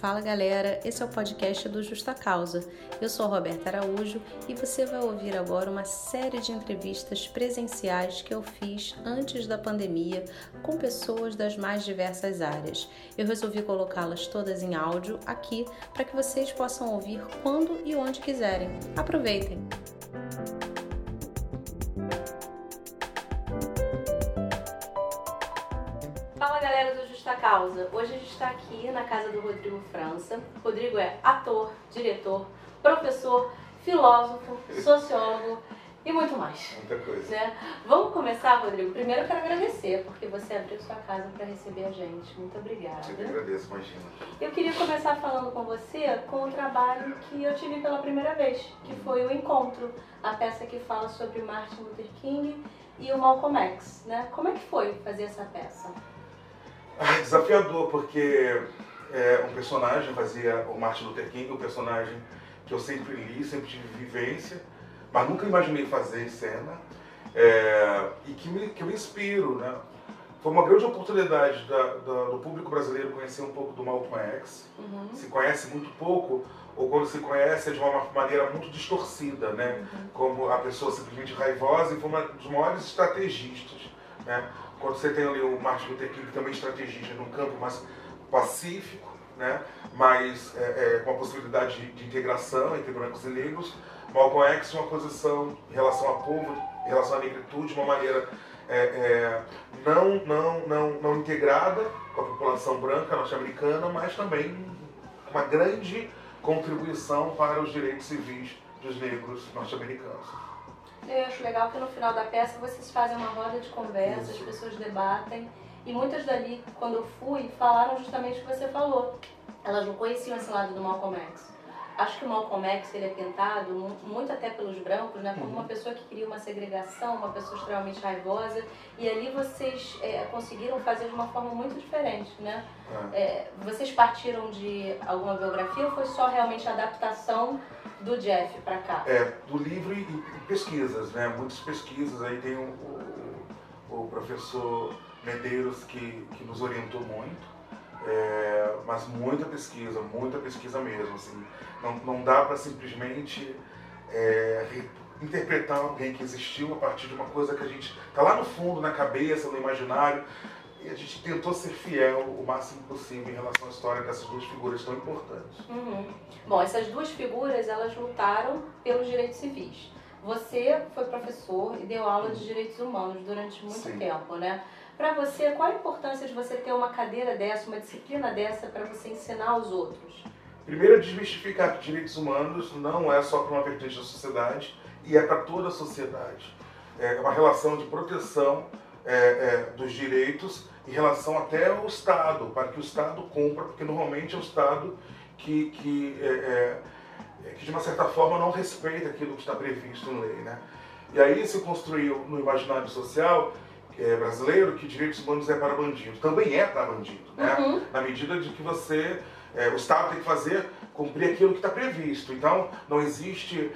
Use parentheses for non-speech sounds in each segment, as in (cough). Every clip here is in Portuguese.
Fala galera, esse é o podcast do Justa Causa. Eu sou Roberta Araújo e você vai ouvir agora uma série de entrevistas presenciais que eu fiz antes da pandemia com pessoas das mais diversas áreas. Eu resolvi colocá-las todas em áudio aqui para que vocês possam ouvir quando e onde quiserem. Aproveitem! Justa Causa. Hoje a gente está aqui na casa do Rodrigo França. Rodrigo é ator, diretor, professor, filósofo, sociólogo e muito mais. Muita coisa. Né? Vamos começar, Rodrigo? Primeiro eu quero agradecer, porque você abriu sua casa para receber a gente. Muito obrigada. Eu que agradeço, imagina. Eu queria começar falando com você com o trabalho que eu tive pela primeira vez, que foi o Encontro, a peça que fala sobre Martin Luther King e o Malcolm X. Né? Como é que foi fazer essa peça? É desafiador, porque é, um personagem fazia o Martin Luther King, um personagem que eu sempre li, sempre tive vivência, mas nunca imaginei fazer em cena, é, e que, me, que eu me inspiro, né? Foi uma grande oportunidade da, da, do público brasileiro conhecer um pouco do Malcolm X. Uhum. Se conhece muito pouco, ou quando se conhece é de uma maneira muito distorcida, né? Uhum. Como a pessoa simplesmente raivosa e foi uma dos maiores estrategistas, né? Quando você tem ali o Martin Luther King também estrategista num campo mais pacífico, né? mas é, é, com a possibilidade de, de, integração entre brancos e negros, Malcolm X uma posição em relação ao povo, em relação à negritude, de uma maneira é, é, não, não, não, não integrada com a população branca norte-americana, mas também uma grande contribuição para os direitos civis dos negros norte-americanos. Eu acho legal que no final da peça vocês fazem uma roda de conversa, Isso. as pessoas debatem. E muitas dali, quando eu fui, falaram justamente o que você falou. Elas não conheciam esse lado do Malcolm X. Acho que o Malcolm X ele é pintado muito até pelos brancos, né, como uhum. uma pessoa que queria uma segregação, uma pessoa extremamente raivosa. E ali vocês é, conseguiram fazer de uma forma muito diferente, né? É. É, vocês partiram de alguma biografia ou foi só realmente a adaptação do Jeff para cá? É, do livro e, e, pesquisas, né? Muitas pesquisas. Aí tem o, o, o professor Medeiros que, que nos orientou muito. É, mas muita pesquisa, muita pesquisa mesmo. Assim, não, não dá para simplesmente é, interpretar alguém que existiu a partir de uma coisa que a gente está lá no fundo, na cabeça, no imaginário. E a gente tentou ser fiel o máximo possível em relação à história dessas duas figuras tão importantes. Uhum. Bom, essas duas figuras, elas lutaram pelos direitos civis. Você foi professor e deu aula de direitos humanos durante muito Sim. tempo, né? Para você, qual a importância de você ter uma cadeira dessa, uma disciplina dessa para você ensinar aos outros? Primeiro, desmistificar que direitos humanos não é só para uma vertente da sociedade e é para toda a sociedade. É uma relação de proteção é, é, dos direitos em relação até ao Estado, para que o Estado cumpra, porque normalmente é o Estado que, que, é, é, é, que de uma certa forma não respeita aquilo que está previsto em lei. Né? E aí se construiu no imaginário social é, brasileiro que direitos humanos é para bandido. Também é para bandido, né? Uhum. na medida de que você, é, o Estado tem que fazer, cumprir aquilo que está previsto. Então, não existe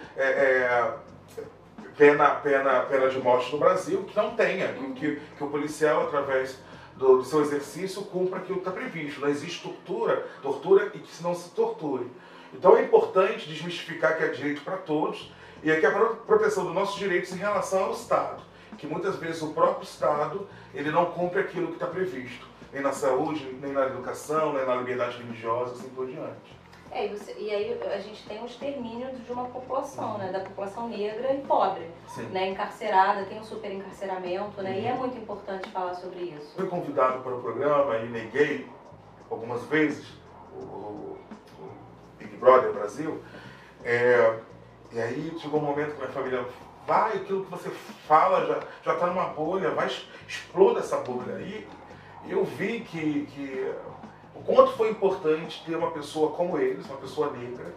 pena, pena, pena de morte no Brasil que não tenha, que, que o policial, através do, do seu exercício, cumpra aquilo que está previsto. Não existe tortura, tortura e que não se torture. Então é importante desmistificar que é direito para todos e aqui é a proteção dos nossos direitos em relação ao Estado, que muitas vezes o próprio Estado ele não cumpre aquilo que está previsto, nem na saúde, nem na educação, nem na liberdade religiosa, assim por diante. É, e, você, e, aí a gente tem um extermínio de uma população, né? Da população negra e pobre, Sim. né? Encarcerada, tem um super encarceramento, né? Uhum. E é uhum. muito importante falar sobre isso. Fui convidado para o programa e neguei algumas vezes o, o Big Brother Brasil. É, e aí chegou um momento que minha família vai, aquilo que você fala já já está numa bolha, vai exploda essa bolha. E eu vi que, que o quanto foi importante ter uma pessoa como eles, uma pessoa negra,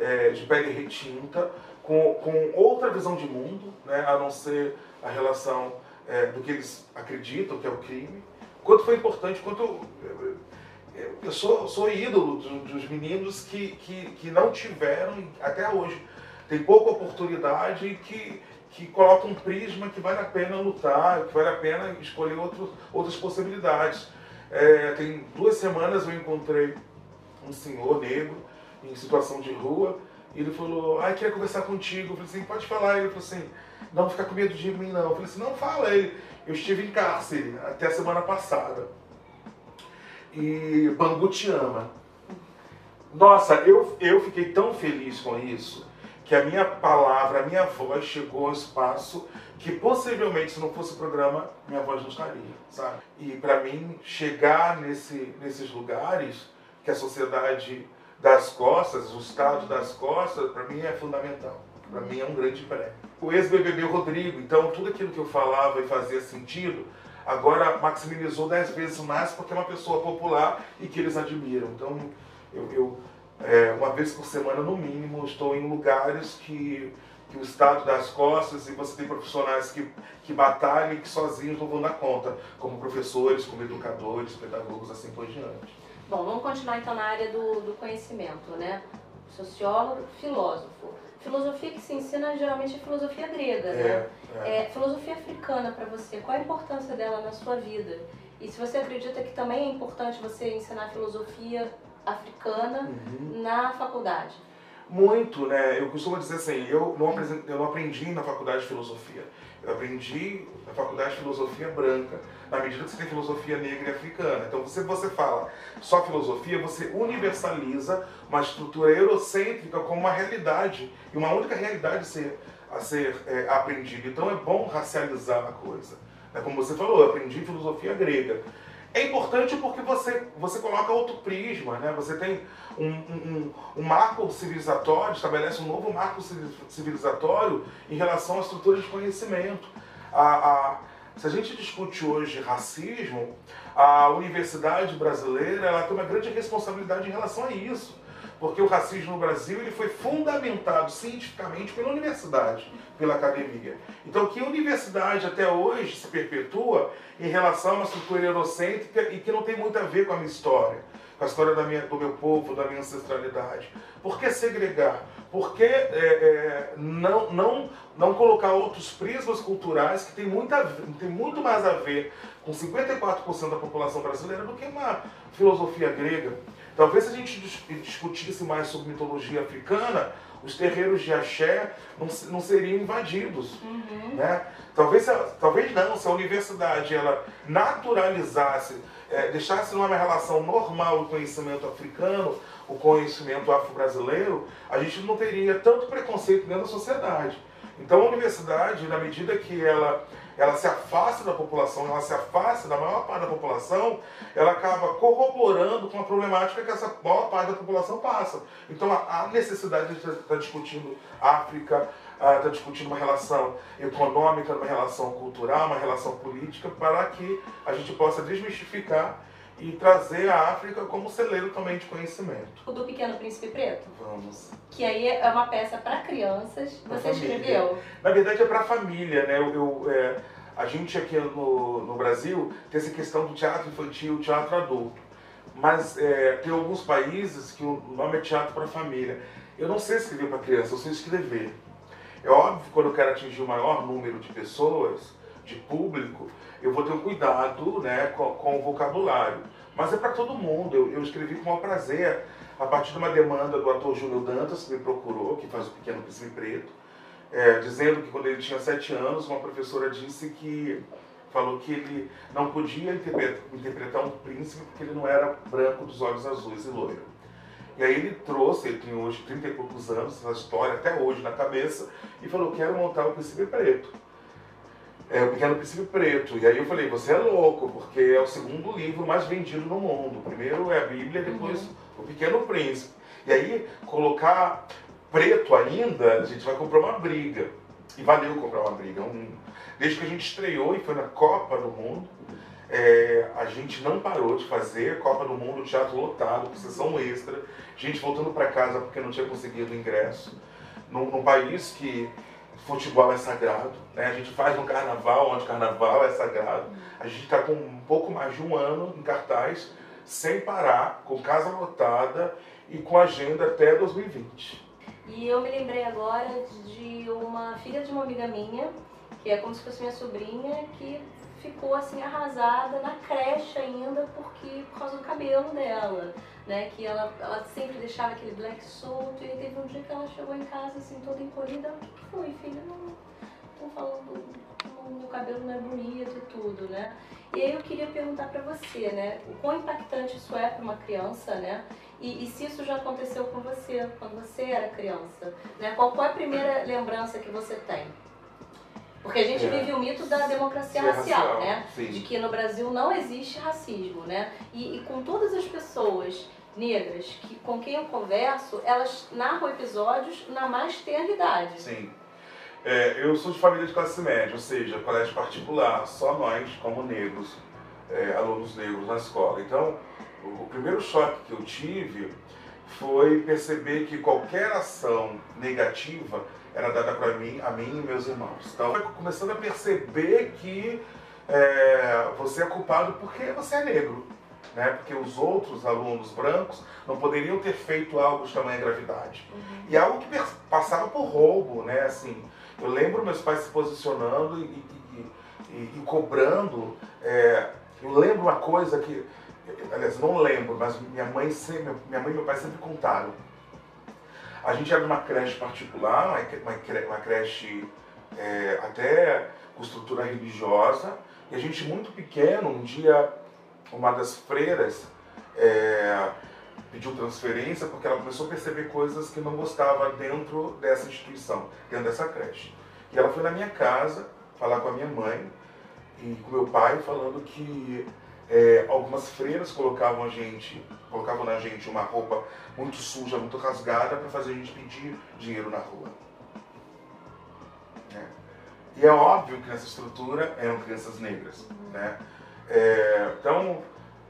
é, de pele retinta, com, com outra visão de mundo, né, a não ser a relação é, do que eles acreditam que é o crime. Quanto foi importante, quanto eu, eu, eu sou, sou ídolo dos meninos que, que, que não tiveram, até hoje, tem pouca oportunidade e que, que colocam um prisma que vale a pena lutar, que vale a pena escolher outro, outras possibilidades. É, tem duas semanas eu encontrei um senhor negro em situação de rua. E ele falou, ai, queria conversar contigo. Eu falei assim, pode falar. Ele falou assim, não fica com medo de mim não. Eu falei assim, não fala. Ele, eu estive em cárcere até a semana passada. E Bangu te ama. Nossa, eu, eu fiquei tão feliz com isso que a minha palavra, a minha voz chegou ao espaço que possivelmente se não fosse o programa, minha voz não estaria, sabe? E para mim chegar nesse, nesses lugares que a sociedade das costas, o estado das costas, para mim é fundamental. Para mim é um grande prêmio. O ex-BBB Rodrigo, então tudo aquilo que eu falava e fazia sentido, agora maximizou dez vezes mais porque é uma pessoa popular e que eles admiram. Então eu, eu é, uma vez por semana no mínimo estou em lugares que que o Estado dá as costas e você tem profissionais que, que batalham e que sozinhos não vão dar conta, como professores, como educadores, pedagogos, assim por diante. Bom, vamos continuar então na área do, do conhecimento, né? Sociólogo, filósofo. Filosofia que se ensina geralmente é filosofia grega, é, né? É. É, filosofia africana para você, qual a importância dela na sua vida? E se você acredita que também é importante você ensinar filosofia africana uhum. na faculdade? Muito, né? Eu costumo dizer assim, eu não, eu não aprendi na faculdade de filosofia. Eu aprendi na faculdade de filosofia branca, na medida que você tem filosofia negra e africana. Então, se você fala só filosofia, você universaliza uma estrutura eurocêntrica como uma realidade, e uma única realidade ser, a ser é, aprendida. Então, é bom racializar a coisa. Né? Como você falou, eu aprendi filosofia grega. É importante porque você, você coloca outro prisma, né? Você tem um, um, um, marco civilizatório, estabelece um novo marco civilizatório em relação à estrutura de conhecimento. A, a, se a gente discute hoje racismo, a universidade brasileira ela tem uma grande responsabilidade em relação a isso porque o racismo no Brasil ele foi fundamentado cientificamente pela universidade, pela academia. Então, que a universidade até hoje se perpetua em relação a uma estrutura eurocêntrica e que não tem muito a ver com a minha história, com a história da minha, do meu povo, da minha ancestralidade. Por que segregar? Por que é, é, não, não, não colocar outros prismas culturais que tem, muita, tem muito mais a ver com 54% da população brasileira do que uma filosofia grega? Talvez se a gente discutisse mais sobre mitologia africana, os terreiros de axé não, não seriam invadidos. Uhum. Né? Talvez, talvez não, se a universidade ela naturalizasse, é, deixasse numa relação normal o conhecimento africano, o conhecimento afro-brasileiro, a gente não teria tanto preconceito dentro da sociedade. Então a universidade, na medida que ela ela se afasta da população, ela se afasta da maior parte da população, ela acaba corroborando com a problemática que essa maior parte da população passa. Então a necessidade de estar discutindo África, está discutindo uma relação econômica, uma relação cultural, uma relação política, para que a gente possa desmistificar e trazer a África como celeiro também de conhecimento. O do Pequeno Príncipe Preto? Vamos. Que aí é uma peça para crianças, pra você família. escreveu. Na verdade é para família, né? Eu, eu é, a gente aqui no, no Brasil tem essa questão do teatro infantil, teatro adulto. Mas é, tem alguns países que o nome é teatro para família. Eu não sei escrever para criança, eu sei escrever. É óbvio que quando eu quero atingir o maior número de pessoas, de público, eu vou ter um cuidado né, com, com o vocabulário. Mas é para todo mundo. Eu, eu escrevi com o maior prazer, a partir de uma demanda do ator Júnior Dantas, que me procurou, que faz o Pequeno Príncipe Preto, é, dizendo que quando ele tinha sete anos, uma professora disse que falou que ele não podia interpretar, interpretar um príncipe porque ele não era branco dos olhos azuis e loiro. E aí ele trouxe, ele tem hoje 30 e poucos anos, essa história até hoje na cabeça, e falou, quero montar o Príncipe Preto é, O Pequeno Príncipe Preto. E aí eu falei, você é louco, porque é o segundo livro mais vendido no mundo. O primeiro é a Bíblia, depois uhum. O Pequeno Príncipe. E aí, colocar preto ainda, a gente vai comprar uma briga. E valeu comprar uma briga. Um, desde que a gente estreou e foi na Copa do Mundo, é, a gente não parou de fazer Copa do Mundo, teatro lotado, com sessão extra, gente voltando para casa porque não tinha conseguido ingresso. Num, num país que futebol é sagrado, né? A gente faz um carnaval onde carnaval é sagrado. A gente está com um pouco mais de um ano em cartaz, sem parar, com casa lotada e com agenda até 2020. E eu me lembrei agora de uma filha de uma amiga minha, que é como se fosse minha sobrinha, que ficou assim arrasada na creche ainda porque por causa do cabelo dela. Né? Que ela, ela sempre deixava aquele black solto e aí teve um dia que ela chegou em casa assim, toda encolhida, o que, foi, filha? Não, estão falando, meu cabelo não é bonito e tudo, né? E aí eu queria perguntar para você, né? O quão impactante isso é para uma criança, né? E, e, se isso já aconteceu com você, quando você era criança, né? Qual, qual é a primeira lembrança que você tem? Porque a gente é. vive o mito da democracia racial, racial, né? Sim. De que no Brasil não existe racismo, né? E, e, com todas as pessoas negras que, com quem eu converso, elas narram episódios na mais tenra idade. Sim. É, eu sou de família de classe média, ou seja, colégio particular, só nós, como negros, é, alunos negros na escola. Então, o, o primeiro choque que eu tive foi perceber que qualquer ação negativa era dada para mim, a mim e meus irmãos. Então, começando a perceber que é, você é culpado porque você é negro. Né? Porque os outros alunos brancos não poderiam ter feito algo de tamanha gravidade. Uhum. E algo que passava por roubo, né? Assim, eu lembro meus pais se posicionando e, e, e, e cobrando. É, eu lembro uma coisa que, aliás, não lembro, mas minha mãe, minha mãe e meu pai sempre contaram a gente era numa creche particular, uma creche é, até com estrutura religiosa, e a gente muito pequeno, um dia uma das freiras é, pediu transferência porque ela começou a perceber coisas que não gostava dentro dessa instituição, dentro dessa creche. E ela foi na minha casa falar com a minha mãe e com meu pai, falando que é, algumas freiras colocavam a gente, colocavam na gente uma roupa muito suja, muito rasgada para fazer a gente pedir dinheiro na rua. É. E é óbvio que nessa estrutura eram crianças negras, né? É, então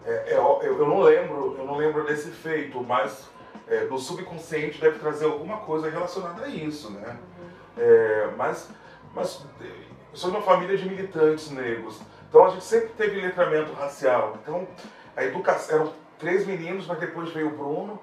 é, é eu, eu, não lembro, eu não lembro desse feito, mas é, no subconsciente deve trazer alguma coisa relacionada a isso, né? É, mas, mas eu sou de uma família de militantes negros. Então a gente sempre teve letramento racial. Então a educação eram três meninos, mas depois veio o Bruno.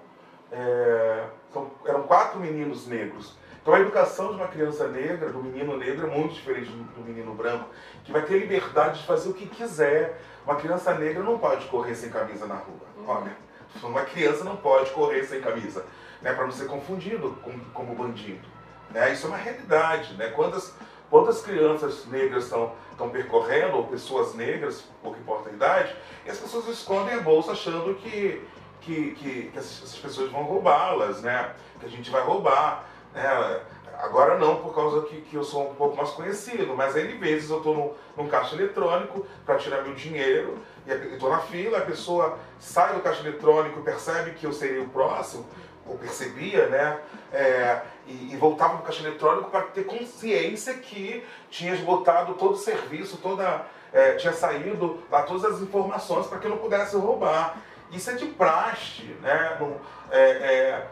É, então, eram quatro meninos negros. Então a educação de uma criança negra, do menino negro, é muito diferente do menino branco, que vai ter liberdade de fazer o que quiser. Uma criança negra não pode correr sem camisa na rua. Uhum. Olha, uma criança não pode correr sem camisa, né, para não ser confundido como, como bandido. Né? Isso é uma realidade. Né? Quantas Quantas crianças negras estão, estão percorrendo, ou pessoas negras, pouco importa a idade, e as pessoas escondem a bolsa achando que, que, que, que essas pessoas vão roubá-las, né? Que a gente vai roubar. Né? Agora não, por causa que, que eu sou um pouco mais conhecido, mas N vezes eu estou num, num caixa eletrônico para tirar meu dinheiro, e estou na fila, a pessoa sai do caixa eletrônico, percebe que eu seria o próximo, ou percebia, né? É, e, e, voltava para o caixa eletrônico para ter consciência que tinha esgotado todo o serviço, toda, é, tinha saído lá todas as informações para que não pudesse roubar. Isso é de praxe, né? No, é, é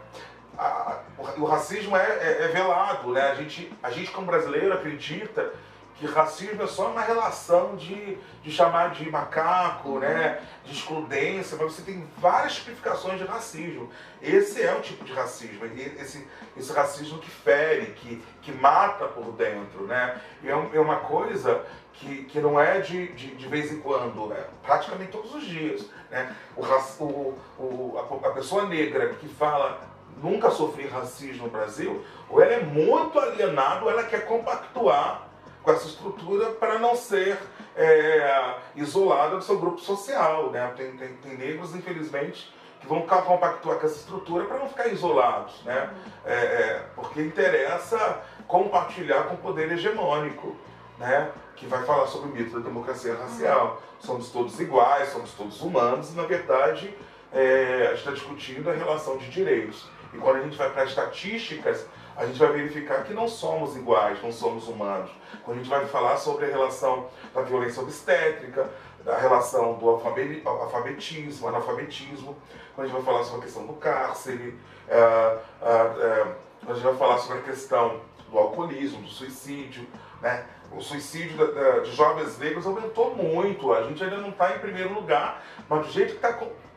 a, o, o, racismo é, é, é, velado, né? A gente, a gente como brasileiro acredita que racismo é só uma relação de, de chamar de macaco, né, de excludência, mas você tem várias tipificações de racismo. Esse é o tipo de racismo, esse, esse racismo que fere, que, que mata por dentro, né? E é, é uma coisa que, que não é de, de, de vez em quando, é praticamente todos os dias. Né? O, o, o, a, a pessoa negra que fala nunca sofri racismo no Brasil, ou ela é muito alienada, ou ela quer compactuar com essa estrutura para não ser é, isolada do seu grupo social. Né? Tem, tem, tem negros, infelizmente, que vão compactuar com essa estrutura para não ficar isolados, né? É, é, porque interessa compartilhar com o poder hegemônico, né? que vai falar sobre o mito da democracia racial. Somos todos iguais, somos todos humanos, e na verdade é, a gente está discutindo a relação de direitos. E quando a gente vai para estatísticas, a gente vai verificar que não somos iguais, não somos humanos. Quando a gente vai falar sobre a relação da violência obstétrica, da relação do alfabetismo, analfabetismo, quando a gente vai falar sobre a questão do cárcere, é, é, é, a gente vai falar sobre a questão do alcoolismo, do suicídio, né? O suicídio de jovens negros aumentou muito. A gente ainda não está em primeiro lugar, mas do jeito que está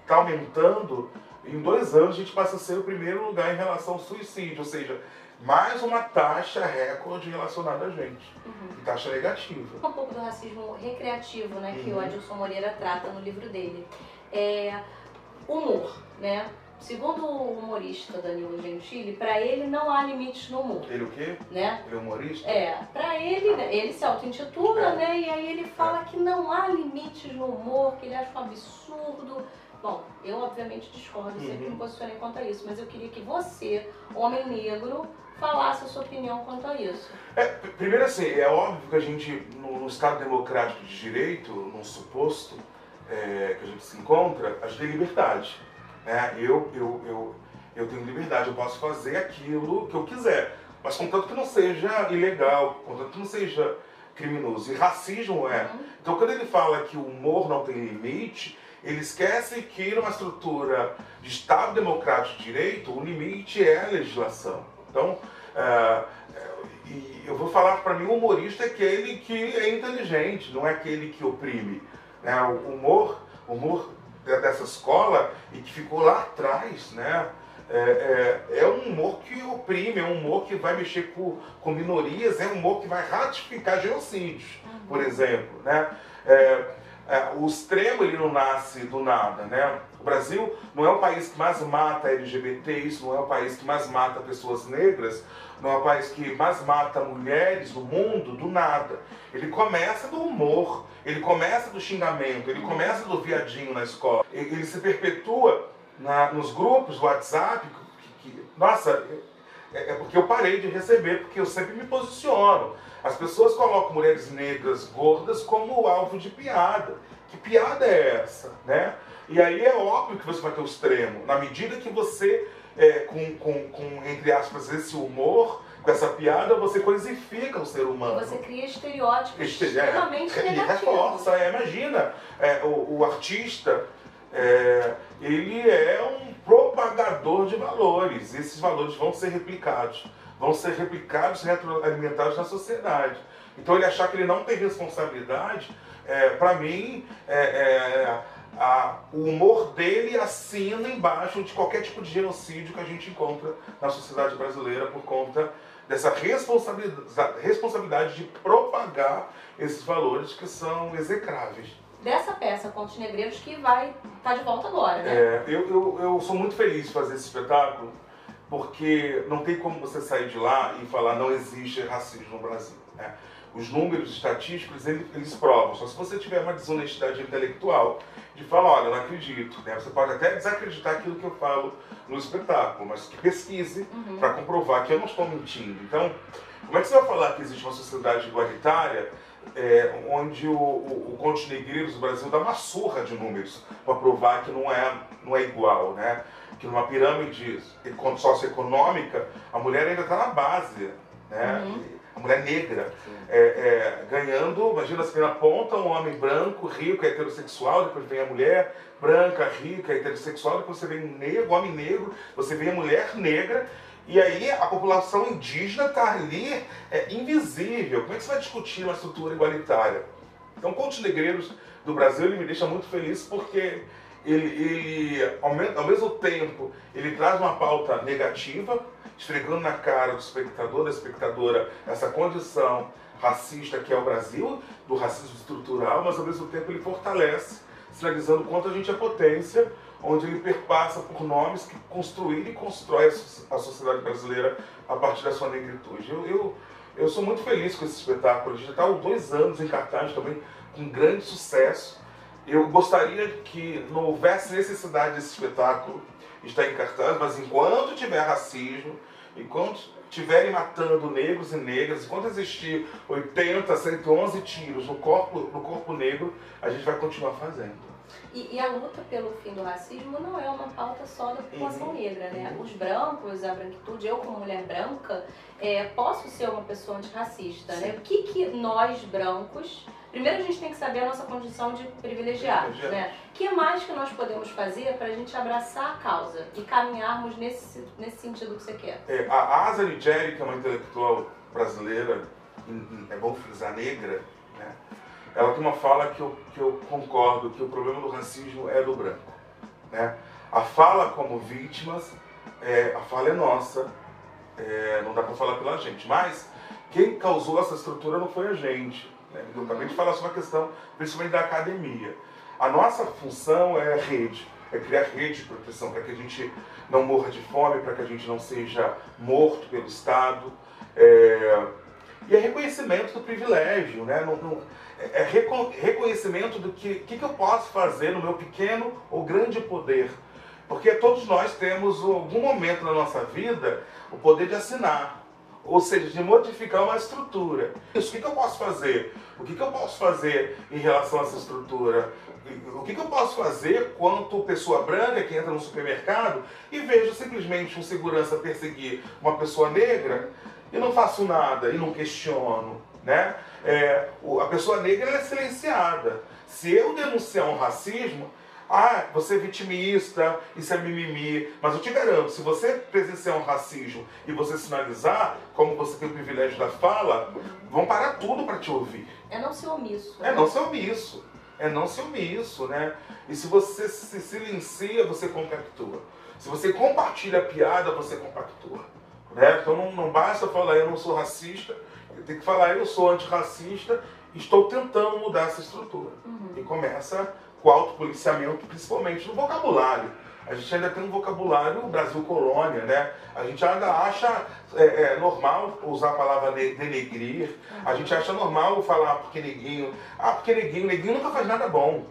tá aumentando, em dois anos a gente passa a ser o primeiro lugar em relação ao suicídio. Ou seja, mais uma taxa recorde relacionada a gente. Uhum. Taxa negativa. Um pouco do racismo recreativo, né, que uhum. o Adilson Moreira trata no livro dele. É, Humor, né? Segundo o humorista Danilo Gentili, para ele não há limites no humor. Ele o quê? Né? Ele é humorista? É, para ele, né, ele se auto-intitula, É. né? E aí ele fala que não há limites no humor, que ele acha um absurdo. Bom, eu obviamente discordo, sempre Uhum. me posicionei quanto a isso, mas eu queria que você, homem negro, falasse a sua opinião quanto a isso. É, primeiro assim, é óbvio que a gente, no, no Estado Democrático de Direito, num suposto é, que a gente se encontra, a gente tem liberdade. Né? Eu, eu, eu, eu tenho liberdade, eu posso fazer aquilo que eu quiser, mas contanto que não seja ilegal, contanto que não seja criminoso. E racismo é. Uhum. Então, quando ele fala que o humor não tem limite, ele esquece que numa estrutura de Estado democrático de direito, o limite é a legislação. Então, é, é, eu vou falar para mim, o humorista é aquele que é inteligente, não é aquele que oprime. Né? O humor, humor de- dessa escola e que ficou lá atrás, né? É, é, é um humor que oprime, é um humor que vai mexer com, com minorias, é um humor que vai ratificar genocídios por exemplo, né? É, é, o extremo ele não nasce do nada, né? O Brasil não é o país que mais mata LGBTs, não é o país que mais mata pessoas negras, não é o país que mais mata mulheres no mundo do nada. Ele começa do humor, ele começa do xingamento, ele começa do viadinho na escola. Ele se perpetua na- nos grupos do WhatsApp. Que, que- nossa, é, é porque eu parei de receber, porque eu sempre me posiciono. As pessoas colocam mulheres negras gordas como alvo de piada. Que piada é essa, né? E aí é óbvio que você vai ter o extremo. Na medida que você, é, com, com, com, entre aspas, esse humor, com essa piada, você coisifica o ser humano. Você cria estereótipos Este- é, extremamente (laughs) e negativos. reforça, é, imagina, é, o, o artista, é, ele é um propagador de valores, esses valores vão ser replicados, vão ser replicados, retroalimentados na sociedade. Então ele achar que ele não tem responsabilidade, é, para mim, é, é, a- o humor dele assina embaixo de qualquer tipo de genocídio que a gente encontra na sociedade brasileira por conta dessa responsabilidade, responsabilidade de propagar esses valores que são execráveis. Dessa peça Contos Negreiros que vai estar de volta agora, né? É, eu, eu, eu sou muito feliz de fazer esse espetáculo, porque não tem como você sair de lá e falar não existe racismo no Brasil. né? Os números estatísticos, eles, eles provam. Só se você tiver uma desonestidade intelectual de falar, olha, eu não acredito. Né? Você pode até desacreditar aquilo que eu falo no espetáculo, mas que pesquise Uhum. para comprovar que eu não estou mentindo. Então, como é que você vai falar que existe uma sociedade igualitária é, onde o, o, o Contos Negreiros do Brasil dá uma surra de números para provar que não é, não é igual, né? Que numa pirâmide eco- socioeconômica, a mulher ainda está na base, né? Uhum. A mulher negra é, é, ganhando, imagina assim, na ponta um homem branco, rico, heterossexual, depois vem a mulher branca, rica, heterossexual, depois você vem um negro, homem negro, você vem a mulher negra, e aí a população indígena está ali é, invisível. Como é que você vai discutir uma estrutura igualitária? Então, Contos Negreiros do Brasil, ele me deixa muito feliz porque ele, ele ao, me- ao mesmo tempo, ele traz uma pauta negativa, esfregando na cara do espectador, da espectadora, essa condição racista que é o Brasil, do racismo estrutural, mas ao mesmo tempo ele fortalece, sinalizando quanto a gente é potência, onde ele perpassa por nomes que construíram e constrói a so- a sociedade brasileira a partir da sua negritude. Eu, eu, eu sou muito feliz com esse espetáculo, já está há dois anos em cartaz também, com grande sucesso. Eu gostaria que não houvesse necessidade desse espetáculo estar em cartaz, mas enquanto tiver racismo, enquanto estiverem matando negros e negras, enquanto existir 80, 111 tiros no corpo, no corpo negro, a gente vai continuar fazendo. E, e a luta pelo fim do racismo não é uma pauta só da população Uhum. negra, né? Uhum. Os brancos, a branquitude, eu como mulher branca, é, posso ser uma pessoa antirracista, né? Sim. O que que nós brancos... Primeiro a gente tem que saber a nossa condição de privilegiados, né? O que mais que nós podemos fazer para a gente abraçar a causa e caminharmos nesse, nesse sentido que você quer? É, a Asa Nigeri, que é uma intelectual brasileira, é bom frisar negra, né? Ela tem uma fala que eu, que eu concordo, que o problema do racismo é do branco. Né? A fala como vítimas, é, a fala é nossa, é, não dá para falar pela gente, mas quem causou essa estrutura não foi a gente. Né? Eu acabei de falar sobre a questão, principalmente da academia. A nossa função é rede. é criar rede de proteção para que a gente não morra de fome, para que a gente não seja morto pelo Estado. É, e é reconhecimento do privilégio, né? Não, não, é, reconhecimento do que, que, que eu posso fazer no meu pequeno ou grande poder. Porque todos nós temos, em algum momento na nossa vida, o poder de assinar ou seja, de modificar uma estrutura. Isso, o que, que eu posso fazer? O que, que eu posso fazer em relação a essa estrutura? O que, que eu posso fazer quanto pessoa branca que entra no supermercado e vejo simplesmente um segurança perseguir uma pessoa negra e não faço nada e não questiono? Né? É, a pessoa negra é silenciada. Se eu denunciar um racismo, ah, você é vitimista, isso é mimimi. Mas eu te garanto, se você presenciar um racismo e você sinalizar, como você tem o privilégio da fala, vão parar tudo para te ouvir. É não ser omisso. É não ser omisso. É não ser omisso, né? E se você se silencia, você compactua. Se você compartilha a piada, você compactua. Né? Então não, não basta falar eu não sou racista, tenho que falar eu sou antirracista, estou tentando mudar essa estrutura. Uhum. E começa com o autopoliciamento, principalmente no vocabulário. A gente ainda tem um vocabulário Brasil colônia, né? A gente ainda acha é, é, normal usar a palavra denegrir, a gente acha normal falar porque neguinho. Ah, porque neguinho, neguinho nunca faz nada bom,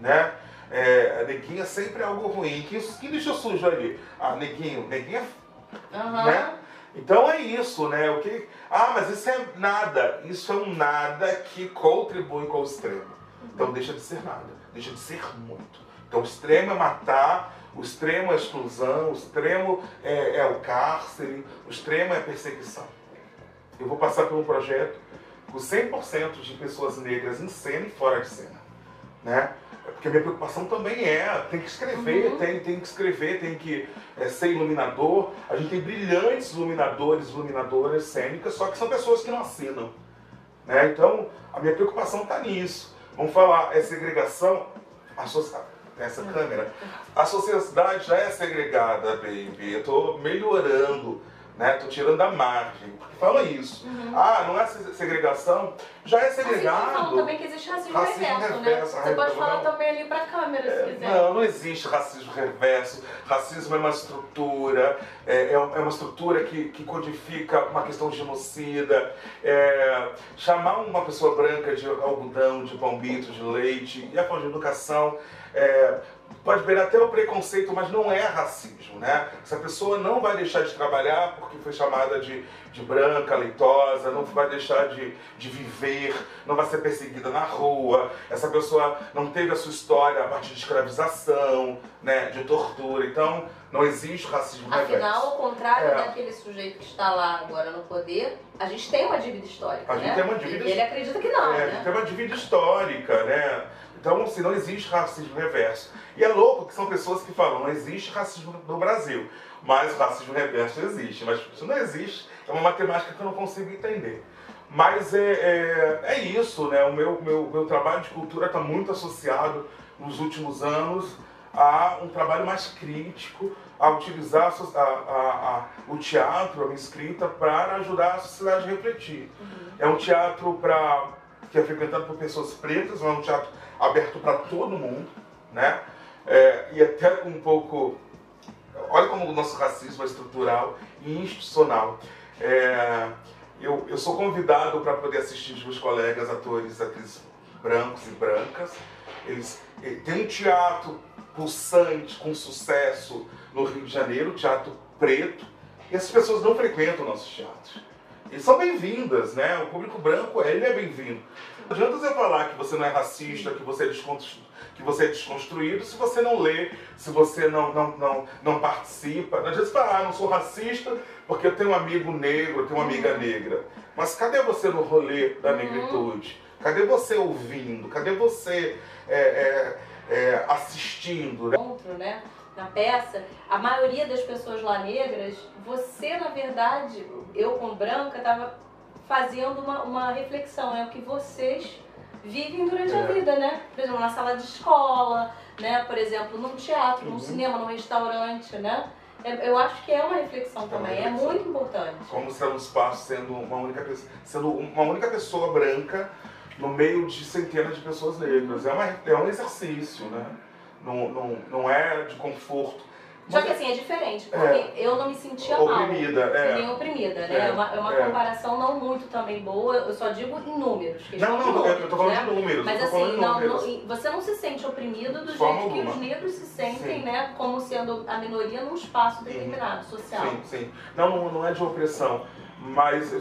né? É, neguinho é sempre algo ruim. Que, que deixa sujo ali? Ah, neguinho, neguinho é. Uhum. Né? Então é isso, né? O que... Ah, mas isso é nada. Isso é um nada que contribui com o extremo. Então deixa de ser nada deixa de ser muito. Então o extremo é matar, o extremo é exclusão, o extremo é, é o cárcere, o extremo é perseguição. Eu vou passar por um projeto com 100% de pessoas negras em cena e fora de cena. Né? Porque a minha preocupação também é, tem que escrever, uhum. tem, tem que escrever, tem que é, ser iluminador. A gente tem brilhantes iluminadores, iluminadoras cênicas, só que são pessoas que não assinam. Né? Então, a minha preocupação está nisso. Vamos falar, é segregação associada. Essa câmera. A sociedade já é segregada, baby. Eu estou melhorando né? Tô tirando a margem. Porque fala isso. Uhum. Ah, não é segregação? Já é segregado. Assim, falam também que existe racismo, racismo reverso, né? reverso, né? Você pode falar não. também ali pra câmera, é, se quiser. Não, não existe racismo reverso. Racismo é uma estrutura, é, é, é uma estrutura que, que codifica uma questão genocida. É, chamar uma pessoa branca de algodão, de palmito, de leite, e a falta de educação, é, pode ver até o preconceito, mas não é racismo, né? Essa pessoa não vai deixar de trabalhar porque foi chamada de, de branca, leitosa, não vai deixar de, de viver, não vai ser perseguida na rua, essa pessoa não teve a sua história a partir de escravização, né, de tortura, então não existe racismo Afinal, reverso. ao contrário é. daquele sujeito que está lá agora no poder, a gente tem uma dívida histórica, a né? Gente tem uma dívida... Ele acredita que não, é, né? A gente tem uma dívida histórica, né? Então, assim, não existe racismo reverso. E é louco que são pessoas que falam, não existe racismo no Brasil, mas racismo reverso existe. Mas isso não existe, é uma matemática que eu não consigo entender. Mas é, é, é isso, né? O meu, meu, meu trabalho de cultura está muito associado, nos últimos anos, a um trabalho mais crítico, a utilizar a, a, a, o teatro, a minha escrita, para ajudar a sociedade a refletir. Uhum. É um teatro pra, que é frequentado por pessoas pretas, é um teatro aberto para todo mundo, né? É, e até um pouco. Olha como o nosso racismo é estrutural e institucional. É, eu, eu sou convidado para poder assistir os meus colegas atores, atrizes brancos e brancas. Eles têm um teatro pulsante, com sucesso no Rio de Janeiro, teatro preto, e essas pessoas não frequentam nossos teatros. E são bem-vindas, né? O público branco, ele é bem-vindo. Não adianta você falar que você não é racista, que você é, que você é desconstruído, se você não lê, se você não, não, não, não participa. Não adianta você falar, ah, não sou racista porque eu tenho um amigo negro, eu tenho uma amiga negra. Mas cadê você no rolê da uhum. negritude? Cadê você ouvindo? Cadê você é, é, é, assistindo? Né? né? Na peça, a maioria das pessoas lá negras, você, na verdade, eu como branca, estava fazendo uma, uma reflexão, é o que vocês vivem durante é. a vida, né? Por exemplo, na sala de escola, né? Por exemplo, num teatro, uhum. num cinema, num restaurante, né? É, eu acho que é uma reflexão é também, uma reflexão. é muito importante. Como se um espaço sendo uma única sendo uma única pessoa branca no meio de centenas de pessoas negras. É, uma, é um exercício, né? Não, não, não é de conforto. Só que assim, é diferente, porque é, eu não me sentia oprimida, mal, é. nem oprimida, né? É, é uma, é uma é. comparação não muito também boa, eu só digo em números. Não, não, números, eu tô falando né? de números. Mas assim, não, você não se sente oprimido do jeito que os negros se sentem, sim. né? Como sendo a minoria num espaço determinado, social. Sim, sim. Não, não é de opressão, mas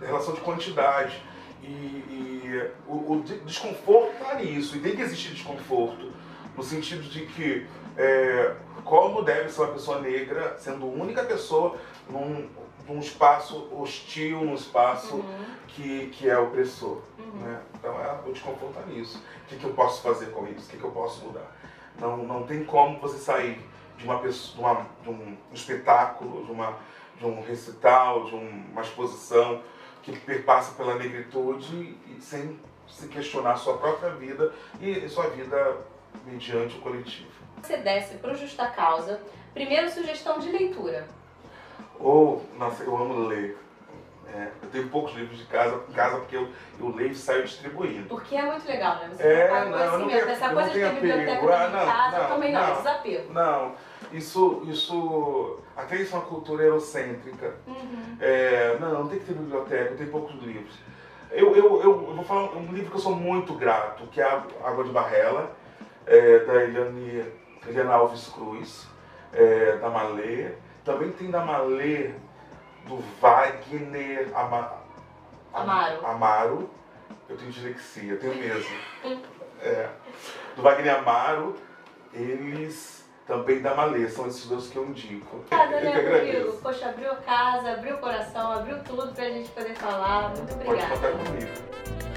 relação de quantidade. E, e o, o desconforto está nisso, e tem que existir desconforto, no sentido de que é, como deve ser uma pessoa negra, sendo a única pessoa num, num espaço hostil, num espaço uhum. que, que é opressor. Uhum. Né? Então é, o desconforto nisso. O que, que eu posso fazer com isso? O que, que eu posso mudar? Não, não tem como você sair de uma pessoa, de, uma, de um espetáculo, de, uma, de um recital, de um, uma exposição que perpassa pela negritude e sem se questionar a sua própria vida e sua vida mediante o coletivo. Você desce para o Justa Causa, primeiro sugestão de leitura. Ou, oh, nossa, eu amo ler. É, eu tenho poucos livros de casa, em casa porque eu, eu leio e saio distribuindo. Porque é muito legal, né? Você é, não, conhecimento. Não tenho, Essa coisa de ter biblioteca ah, não, casa, não, também não, não, é desapego. Não, isso, isso até isso é uma cultura eurocêntrica. Uhum. É, não, não tem que ter biblioteca, eu tenho poucos livros. Eu, eu, eu, eu, vou falar um livro que eu sou muito grato, que é Água de Barrela, é, da Eliane, Eliana Alves Cruz, é, da Malê. Também tem da Malê, do Wagner Ama, Amaro. Amaro. Eu tenho dislexia, eu tenho mesmo. é, do Wagner Amaro. Eles também da Malê, são esses dois que eu indico. Obrigada, né, Rodrigo? Poxa, abriu a casa, abriu o coração, abriu tudo pra gente poder falar. Muito obrigada. Pode contar comigo.